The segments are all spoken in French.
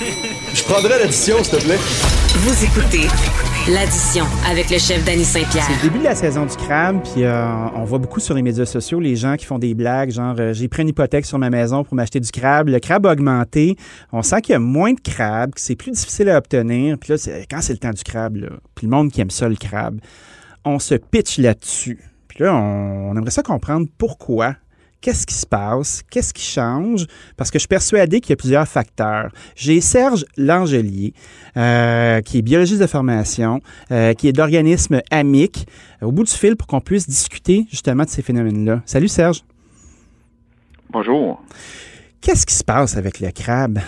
Je prendrais l'addition, s'il te plaît. Vous écoutez l'addition avec le chef Danny Saint-Pierre. C'est le début de la saison du crabe, puis euh, on voit beaucoup sur les médias sociaux les gens qui font des blagues, genre euh, j'ai pris une hypothèque sur ma maison pour m'acheter du crabe. Le crabe a augmenté. On sent qu'il y a moins de crabes, que c'est plus difficile à obtenir. Puis là, c'est- quand c'est le temps du crabe, là, puis le monde qui aime ça, le crabe, on se pitch là-dessus. Puis là, on, on aimerait ça comprendre pourquoi. Qu'est-ce qui se passe? Qu'est-ce qui change? Parce que je suis persuadé qu'il y a plusieurs facteurs. J'ai Serge Langelier, euh, qui est biologiste de formation, euh, qui est d'organisme AMIC, au bout du fil pour qu'on puisse discuter justement de ces phénomènes-là. Salut Serge. Bonjour. Qu'est-ce qui se passe avec le crabe?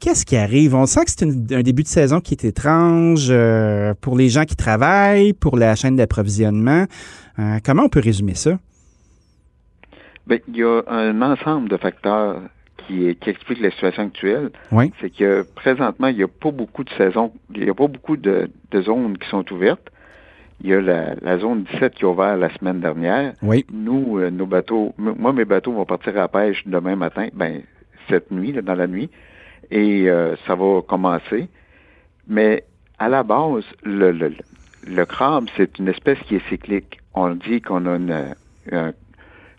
Qu'est-ce qui arrive? On sent que c'est une- un début de saison qui est étrange euh, pour les gens qui travaillent, pour la chaîne d'approvisionnement. Comment on peut résumer ça? Ben, il y a un ensemble de facteurs qui, qui expliquent la situation actuelle. Oui. C'est que présentement, il n'y a pas beaucoup de saisons, il n'y a pas beaucoup de, de zones qui sont ouvertes. Il y a la, la zone 17 qui a ouvert la semaine dernière. Oui. Nous, euh, nos bateaux, moi, mes bateaux vont partir à la pêche demain matin, ben, cette nuit, là, dans la nuit, et euh, ça va commencer. Mais à la base, le, le, le crabe, c'est une espèce qui est cyclique. On dit qu'on a une, un-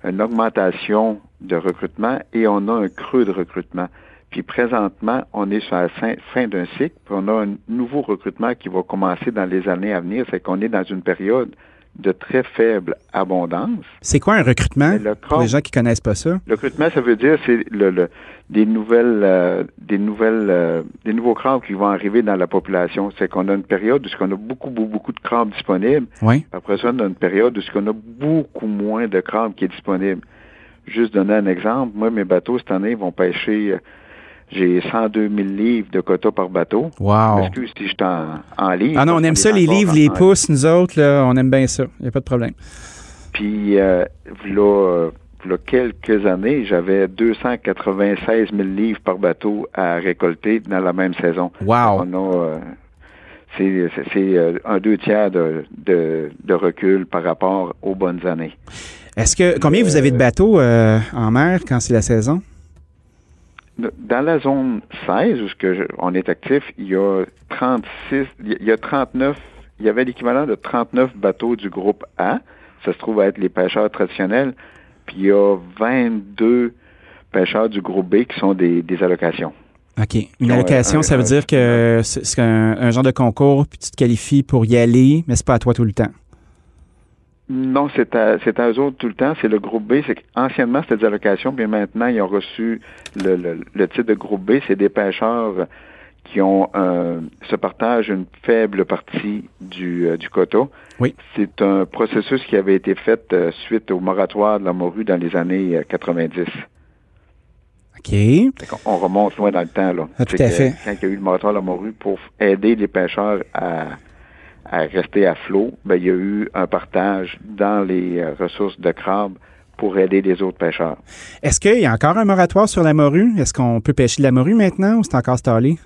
une augmentation de recrutement et on a un creux de recrutement. Puis présentement, on est sur la fin, d'un cycle, puis on a un nouveau recrutement qui va commencer dans les années à venir. C'est qu'on est dans une période de très faible abondance. C'est quoi un recrutement? Le Pour les gens qui connaissent pas ça? Le recrutement, ça veut dire c'est le, le- des nouvelles, euh, des nouvelles, euh, des nouveaux crabes qui vont arriver dans la population. C'est qu'on a une période où on a beaucoup, beaucoup, beaucoup de crabes disponibles. Oui. Après ça, on a une période où on a beaucoup moins de crabes qui est disponible. Juste donner un exemple, moi, mes bateaux cette année vont pêcher. Euh, J'ai 102 000 livres de quota par bateau. Wow. Excuse si je suis en, en livre. Ah non, on aime ça, les livres, les pouces, nous autres, là, on aime bien ça. Il n'y a pas de problème. Puis, euh, v'là, euh, v'là quelques années, j'avais 296 000 livres par bateau à récolter dans la même saison. Wow. On a, euh, c'est, c'est- euh, un deux tiers de, de, de recul par rapport aux bonnes années. Est-ce que combien vous avez de bateaux euh, en mer quand c'est la saison? Dans la zone 16, où on est actif, il y a 36, il y a 39, il y avait l'équivalent de 39 bateaux du groupe A. Ça se trouve à être les pêcheurs traditionnels. Puis il y a 22 pêcheurs du groupe B qui sont des, des allocations. OK. Une allocation, ça veut dire que c'est c'est un, un genre de concours, puis tu te qualifies pour y aller, mais c'est pas à toi tout le temps. Non, c'est à, c'est à eux autres tout le temps. C'est le groupe B. C'est qu'anciennement, c'était des allocations, puis maintenant, ils ont reçu le, le, le titre de groupe B. C'est des pêcheurs qui ont euh, se partagent une faible partie du, euh, du quota. Oui. C'est un processus qui avait été fait euh, suite au moratoire de la morue dans les années euh, 90. OK. On remonte loin dans le temps. Là. Ah, tout à que fait. Quand il y a eu le moratoire de la morue pour aider les pêcheurs à, à rester à flot, ben, il y a eu un partage dans les euh, ressources de crabe pour aider les autres pêcheurs. Est-ce qu'il y a encore un moratoire sur la morue? Est-ce qu'on peut pêcher de la morue maintenant ou c'est encore stallé?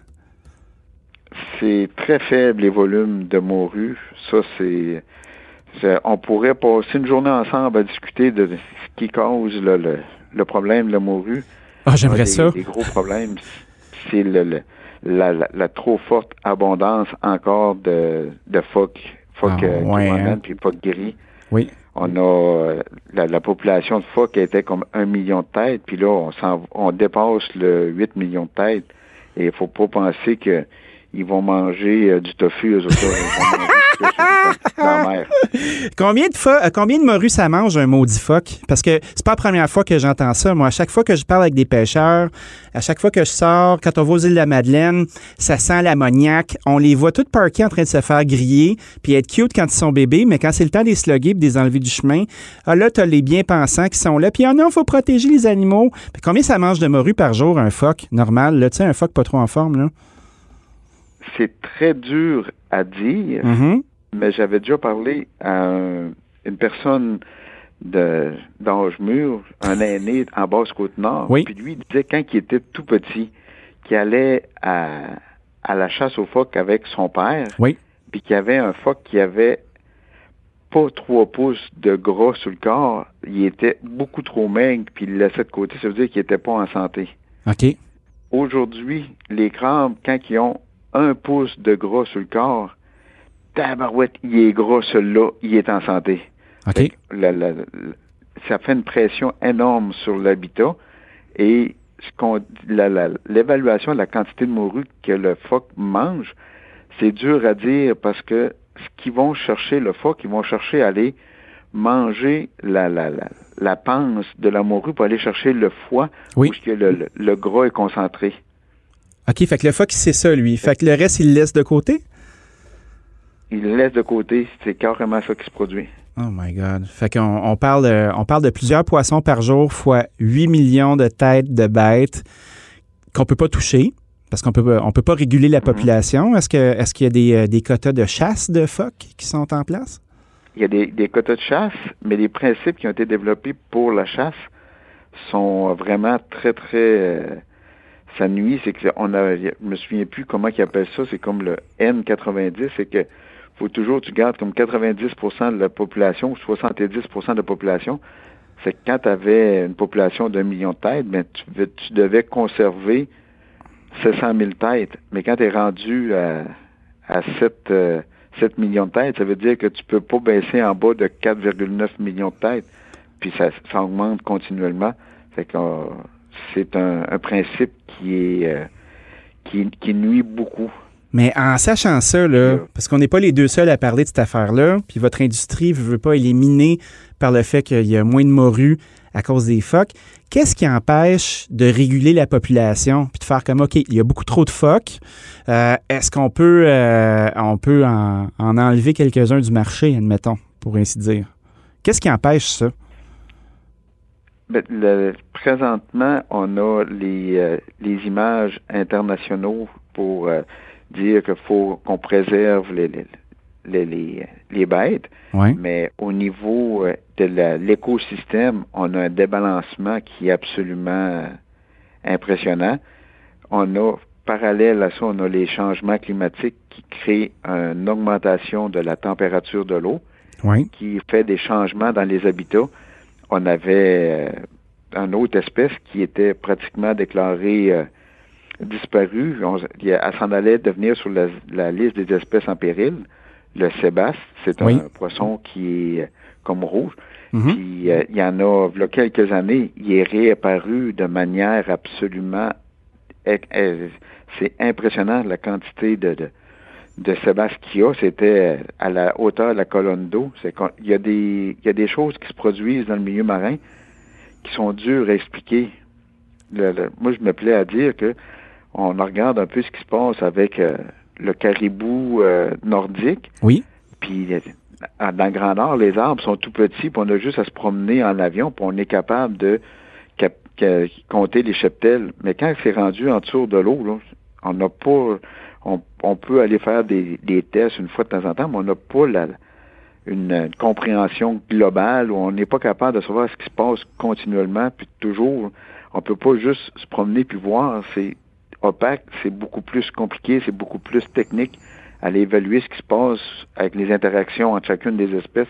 C'est très faible les volumes de morue. Ça, c'est. On pourrait passer une journée ensemble à discuter de ce qui cause le, le, le problème de la morue. Ah, j'aimerais des- ça. Les gros problèmes, c'est le, le- la, la, la trop forte abondance encore de, de phoques, phoques Ah, euh, ouais, hein. puis phoques gris. Oui. On a euh, la, la population de phoques était comme un million de têtes, puis là, on, s'en- on dépasse le 8 millions de têtes. Et il faut pas penser que ils vont manger euh, du tofu, eux autres. Que. Combien de, pho- euh, combien de morues ça mange un maudit phoque? Parce que c'est pas la première fois que j'entends ça. Moi, à chaque fois que je parle avec des pêcheurs, à chaque fois que je sors, quand on va aux îles de la Madeleine, ça sent l'ammoniaque. On les voit toutes parquées en train de se faire griller puis être cute quand ils sont bébés, mais quand c'est le temps des slugger puis des enlever du chemin, ah là, t'as les bien pensants qui sont là. Puis ah non, faut protéger les animaux. Puis combien ça mange de morues par jour, un phoque? Normal? Là, tu sais, un phoque pas trop en forme, là. C'est très dur à dire. Mhm. mais j'avais déjà parlé à un- une personne de d'âge mûr, un aîné en Basse-Côte-Nord. Oui. Puis lui, il disait quand il était tout petit, qu'il allait à, à la chasse aux phoques avec son père, Oui. puis qu'il y avait un phoque qui avait pas trois pouces de gras sur le corps. Il était beaucoup trop maigre, puis il le laissait de côté. Ça veut dire qu'il était pas en santé. OK. aujourd'hui, les crabes, quand ils ont un pouce de gras sur le corps, tabarouette, il est gras celui-là, il est en santé. OK. ça fait une pression énorme sur l'habitat et l'évaluation de la quantité de morue que le phoque mange, c'est dur à dire parce que ce qu'ils vont chercher, le phoque, ils vont chercher à aller manger la, la, la, la panse de la morue pour aller chercher le foie oui. où le, le, gras est concentré. OK, fait que le phoque, c'est ça, lui. Fait que le reste, il le laisse de côté? Il le laisse de côté. C'est carrément ça qui se produit. Oh my God. Fait qu'on on parle, de, on parle de plusieurs poissons par jour fois 8 millions de têtes de bêtes qu'on peut pas toucher parce qu'on peut on peut pas réguler la population. Est-ce que est-ce qu'il y a des, euh, des quotas de chasse de phoques qui sont en place? Il y a des, des quotas de chasse, mais les principes qui ont été développés pour la chasse sont vraiment très, très... Euh, ça nuit, c'est que on a, je me souviens plus comment ils appellent ça, c'est comme le N90, c'est que faut toujours tu gardes comme 90% de la population ou 70% de la population. C'est que quand tu avais une population d'un million de têtes, ben, tu, tu devais conserver 700 000 têtes. Mais quand tu es rendu à, à 7, 7 millions de têtes, ça veut dire que tu peux pas baisser en bas de 4,9 millions de têtes. Puis ça, ça augmente continuellement. Fait euh, c'est un, un, principe qui est euh, qui, qui nuit beaucoup. Mais en sachant ça, là, parce qu'on n'est pas les deux seuls à parler de cette affaire-là, puis votre industrie ne veut pas éliminer par le fait qu'il y a moins de morues à cause des phoques, qu'est-ce qui empêche de réguler la population puis de faire comme OK, il y a beaucoup trop de phoques. Euh, est-ce qu'on peut, euh, on peut en, en enlever quelques-uns du marché, admettons, pour ainsi dire? Qu'est-ce qui empêche ça? Ben, le, présentement, on a les, euh, les images internationaux pour euh, dire qu'il faut qu'on préserve les, les, les, les bêtes. Ouais. Mais au niveau euh, de l'écosystème, on a un débalancement qui est absolument impressionnant. On a, parallèle à ça, on a les changements climatiques qui créent une augmentation de la température de l'eau, ouais. qui fait des changements dans les habitats. On avait euh, une autre espèce qui était pratiquement déclarée euh, disparue. On, elle s'en allait devenir sur la, la, liste des espèces en péril. Le sébaste, c'est oui. un poisson qui est comme rouge. Mm -hmm. Puis euh, il y en a, il y a quelques années, il est réapparu de manière absolument c'est impressionnant la quantité de, de, de a. C'était à la hauteur de la colonne d'eau. C'est il y a des il y a des choses qui se produisent dans le milieu marin qui sont dures à expliquer. Le, le, moi, je me plais à dire que on regarde un peu ce qui se passe avec euh, le caribou euh, nordique. Oui. Puis dans le Grand Nord, les arbres sont tout petits, puis on a juste à se promener en avion, puis on est capable de compter les cheptels. Mais quand c'est rendu en dessous de l'eau, on n'a pas on, peut aller faire des, tests une fois de temps en temps, mais on n'a pas une, compréhension globale où on n'est pas capable de savoir ce qui se passe continuellement, puis toujours. On peut pas juste se promener puis voir. C'est opaque, c'est beaucoup plus compliqué, c'est beaucoup plus technique. Aller évaluer ce qui se passe avec les interactions entre chacune des espèces,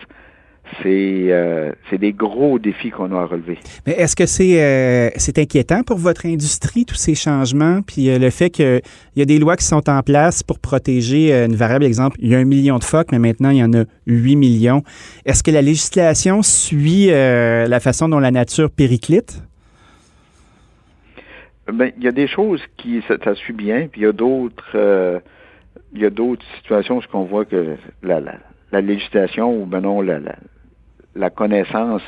c'est euh, des gros défis qu'on a à relever. Mais est-ce que c'est euh, c'est inquiétant pour votre industrie, tous ces changements, puis euh, le fait qu'il y a des lois qui sont en place pour protéger une variable, exemple, il y a un million de phoques, mais maintenant il y en a 8 millions. Est-ce que la législation suit la façon dont la nature périclite? Ben, il y a des choses qui ça, ça suit bien, puis il y a d'autres il y a d'autres situations où on voit que la, la, la législation ou ben non la, la, la connaissance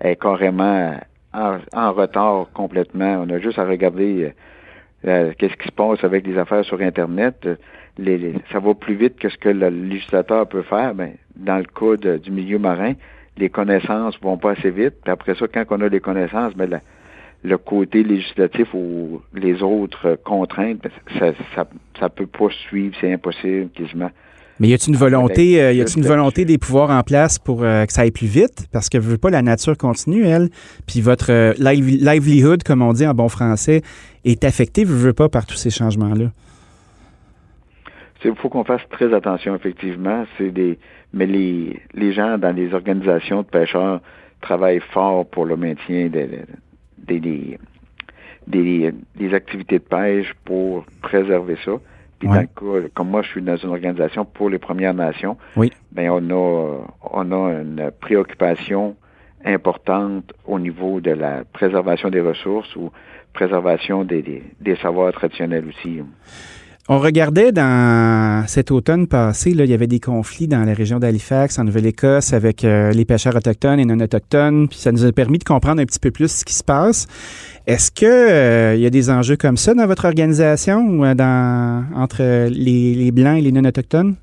est carrément en, retard complètement. On a juste à regarder euh, qu'est-ce qui se passe avec les affaires sur Internet. Ça va plus vite que ce que le législateur peut faire. Ben, dans le cas du milieu marin, les connaissances vont pas assez vite. Puis après ça, quand on a les connaissances, ben, la, le côté législatif ou les autres contraintes, ça, ça, ça peut pas suivre, c'est impossible quasiment. Mais y a-t-il une volonté, euh, y a-t-il une volonté des pouvoirs en place pour euh, que ça aille plus vite? Parce que veut pas la nature continue, elle. Puis votre euh, livelihood, comme on dit en bon français, est affecté, veut, veut pas, par tous ces changements-là. Il faut qu'on fasse très attention, effectivement. C'est des, mais les, les gens dans les organisations de pêcheurs travaillent fort pour le maintien des, des, des, des activités de pêche pour préserver ça. Puis Ouais. dans le cas, comme moi, je suis dans une organisation pour les Premières Nations, Oui. ben on a on a une préoccupation importante au niveau de la préservation des ressources ou préservation des, des, des savoirs traditionnels aussi. On regardait dans cet automne passé, il y avait des conflits dans la région d'Halifax, en Nouvelle-Écosse, avec euh, les pêcheurs autochtones et non autochtones, puis ça nous a permis de comprendre un petit peu plus ce qui se passe. Est-ce que euh, il y a des enjeux comme ça dans votre organisation ou euh, entre les, blancs et les non autochtones,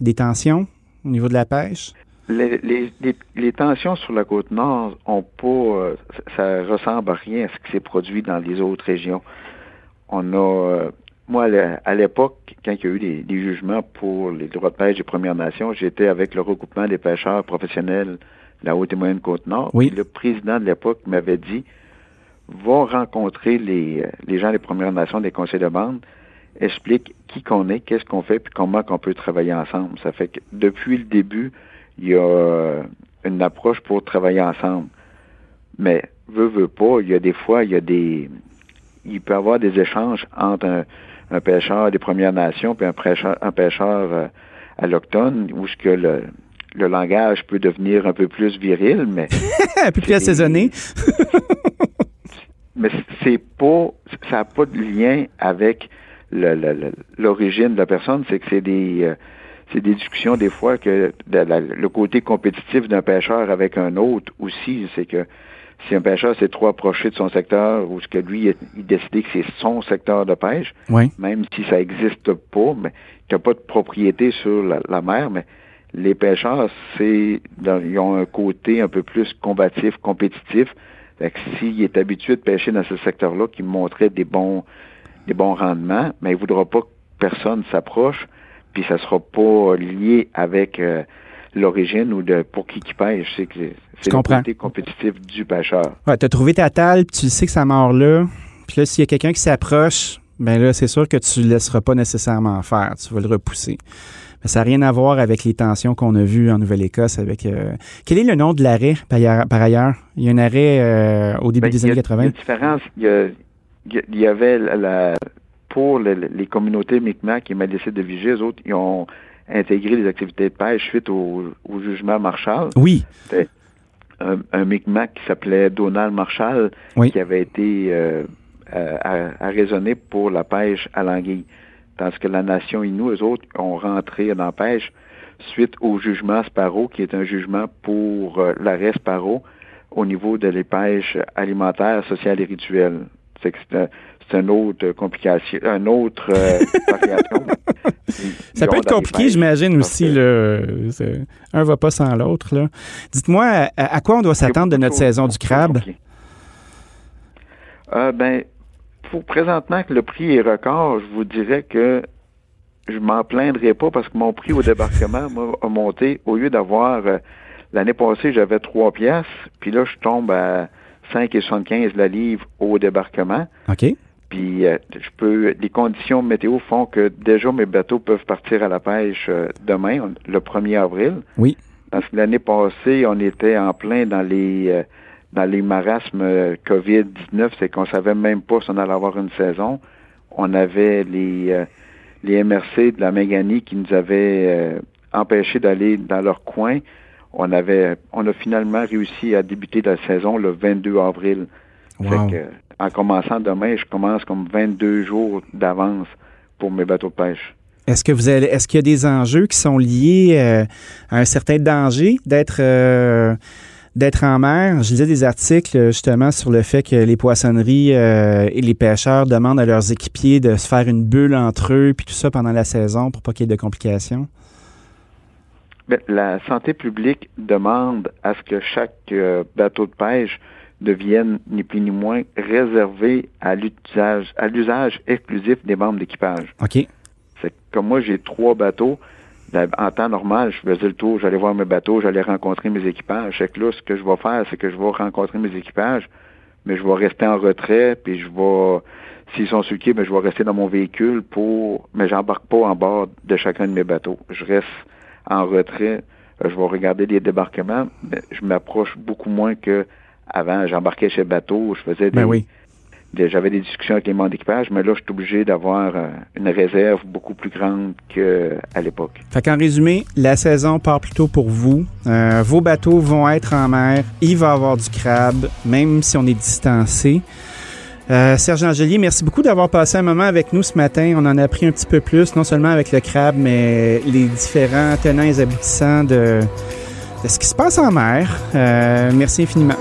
des tensions au niveau de la pêche? Les, tensions sur la côte nord ont pas euh, ça ressemble à rien à ce qui s'est produit dans les autres régions. On a moi, à l'é- à l'époque, quand il y a eu des, des jugements pour les droits de pêche des Premières Nations, j'étais avec le regroupement des pêcheurs professionnels de la Haute et Moyenne Côte-Nord. Oui. Le président de l'époque m'avait dit va rencontrer les, les gens des Premières Nations des conseils de bande, explique qui qu'on est, qu'est-ce qu'on fait, puis comment qu'on peut travailler ensemble. Ça fait que depuis le début, il y a une approche pour travailler ensemble. Mais veut, veut pas, il y a des fois, il y a des il peut y avoir des échanges entre un, un pêcheur des Premières Nations puis un pêcheur, un pêcheur euh, alloctone où ce que le, le langage peut devenir un peu plus viril, mais un peu plus assaisonné. mais c'est pas ça n'a pas de lien avec le- le- le- l'origine de la personne, c'est que c'est des euh, c'est des discussions des fois que la- le côté compétitif d'un pêcheur avec un autre aussi, c'est que si un pêcheur s'est trop approché de son secteur ou ce que lui il, il décidé que c'est son secteur de pêche, Oui. même si ça existe pas, mais qu'il n'y a pas de propriété sur la, la mer, mais les pêcheurs, c'est ils ont un côté un peu plus combatif, compétitif. Fait que s'il est habitué de pêcher dans ce secteur-là, qui montrait des bons des bons rendements, mais il ne voudra pas que personne s'approche, puis ça sera pas lié avec euh, l'origine ou de pour qui qui pêche. C'est que c'est le côté compétitif du pêcheur. Ouais, tu as trouvé ta table, puis tu sais que ça mord là. Puis là, s'il y a quelqu'un qui s'approche, ben là, c'est sûr que tu ne le laisseras pas nécessairement faire. Tu vas le repousser. Mais ça n'a rien à voir avec les tensions qu'on a vues en Nouvelle-Écosse avec. euh, Quel est le nom de l'arrêt par ailleurs-? Il y a un arrêt euh, au début Ben, des années Il y a 80. une différence. Il y, a- il y a- il y avait la, la- pour le- les communautés Micmac et Malécite de Vigie, eux autres, ils ont intégré les activités de pêche suite au, au jugement Marshall. Oui, Un, un Micmac qui s'appelait Donald Marshall, Oui. qui avait été euh, à- arraisonné pour la pêche à l'anguille. Tandis que la nation Innu, eux autres, ont rentré dans la pêche suite au jugement Sparrow, qui est un jugement pour euh, l'arrêt Sparrow au niveau de les pêches alimentaires, sociales et rituelles. C'est que c'est un, c'est une autre complication, un autre euh, variation. ça peut être compliqué, j'imagine aussi. C'est- Un va pas sans l'autre. là. Dites-moi, à, à quoi on doit s'attendre de notre saison du crabe? Euh, ben, pour présentement que le prix est record, je vous dirais que je m'en plaindrai pas parce que mon prix au débarquement a monté. Au lieu d'avoir euh, l'année passée, j'avais 3 piastres, puis là, je tombe à 5,75 la livre au débarquement. OK. Puis euh, je peux les conditions météo font que déjà mes bateaux peuvent partir à la pêche euh, demain, on- le 1er avril. Oui. Parce que l'année passée, on était en plein dans les euh, dans les marasmes euh, COVID-19, c'est qu'on savait même pas si on allait avoir une saison. On avait les les MRC de la Méganie qui nous avaient empêchés d'aller dans leur coin. On avait on a finalement réussi à débuter la saison le 22 avril. Wow. Fait que, en commençant demain, je commence comme 22 jours d'avance pour mes bateaux de pêche. Est-ce que vous allez, est-ce qu'il y a des enjeux qui sont liés euh, à un certain danger d'être euh, d'être en mer? Je lisais des articles justement sur le fait que les poissonneries euh, et les pêcheurs demandent à leurs équipiers de se faire une bulle entre eux puis tout ça pendant la saison pour pas qu'il y ait de complications. La santé publique demande à ce que chaque bateau de pêche devienne ni plus ni moins réservé à l'usage à l'usage exclusif des membres d'équipage. OK. C'est comme moi j'ai trois bateaux, en temps normal, je faisais le tour, j'allais voir mes bateaux, j'allais rencontrer mes équipages. C'est que là, ce que je vais faire, c'est que je vais rencontrer mes équipages, mais je vais rester en retrait, puis je vais s'ils sont sur le quai, ben, je vais rester dans mon véhicule pour mais j'embarque pas en bord de chacun de mes bateaux. Je reste en retrait, euh, je vais regarder les débarquements, mais je m'approche beaucoup moins que avant. J'embarquais chez bateau, je faisais des, Ben oui. j'avais des discussions avec les membres d'équipage, mais là, je suis obligé d'avoir euh, une réserve beaucoup plus grande qu'à l'époque. Fait qu'en résumé, la saison part plutôt pour vous. Euh, vos bateaux vont être en mer. Il va y avoir du crabe, même si on est distancé. Euh, Serge Angelier, merci beaucoup d'avoir passé un moment avec nous ce matin. On en a appris un petit peu plus, non seulement avec le crabe, mais les différents tenants et aboutissants de, de ce qui se passe en mer. Euh, merci infiniment.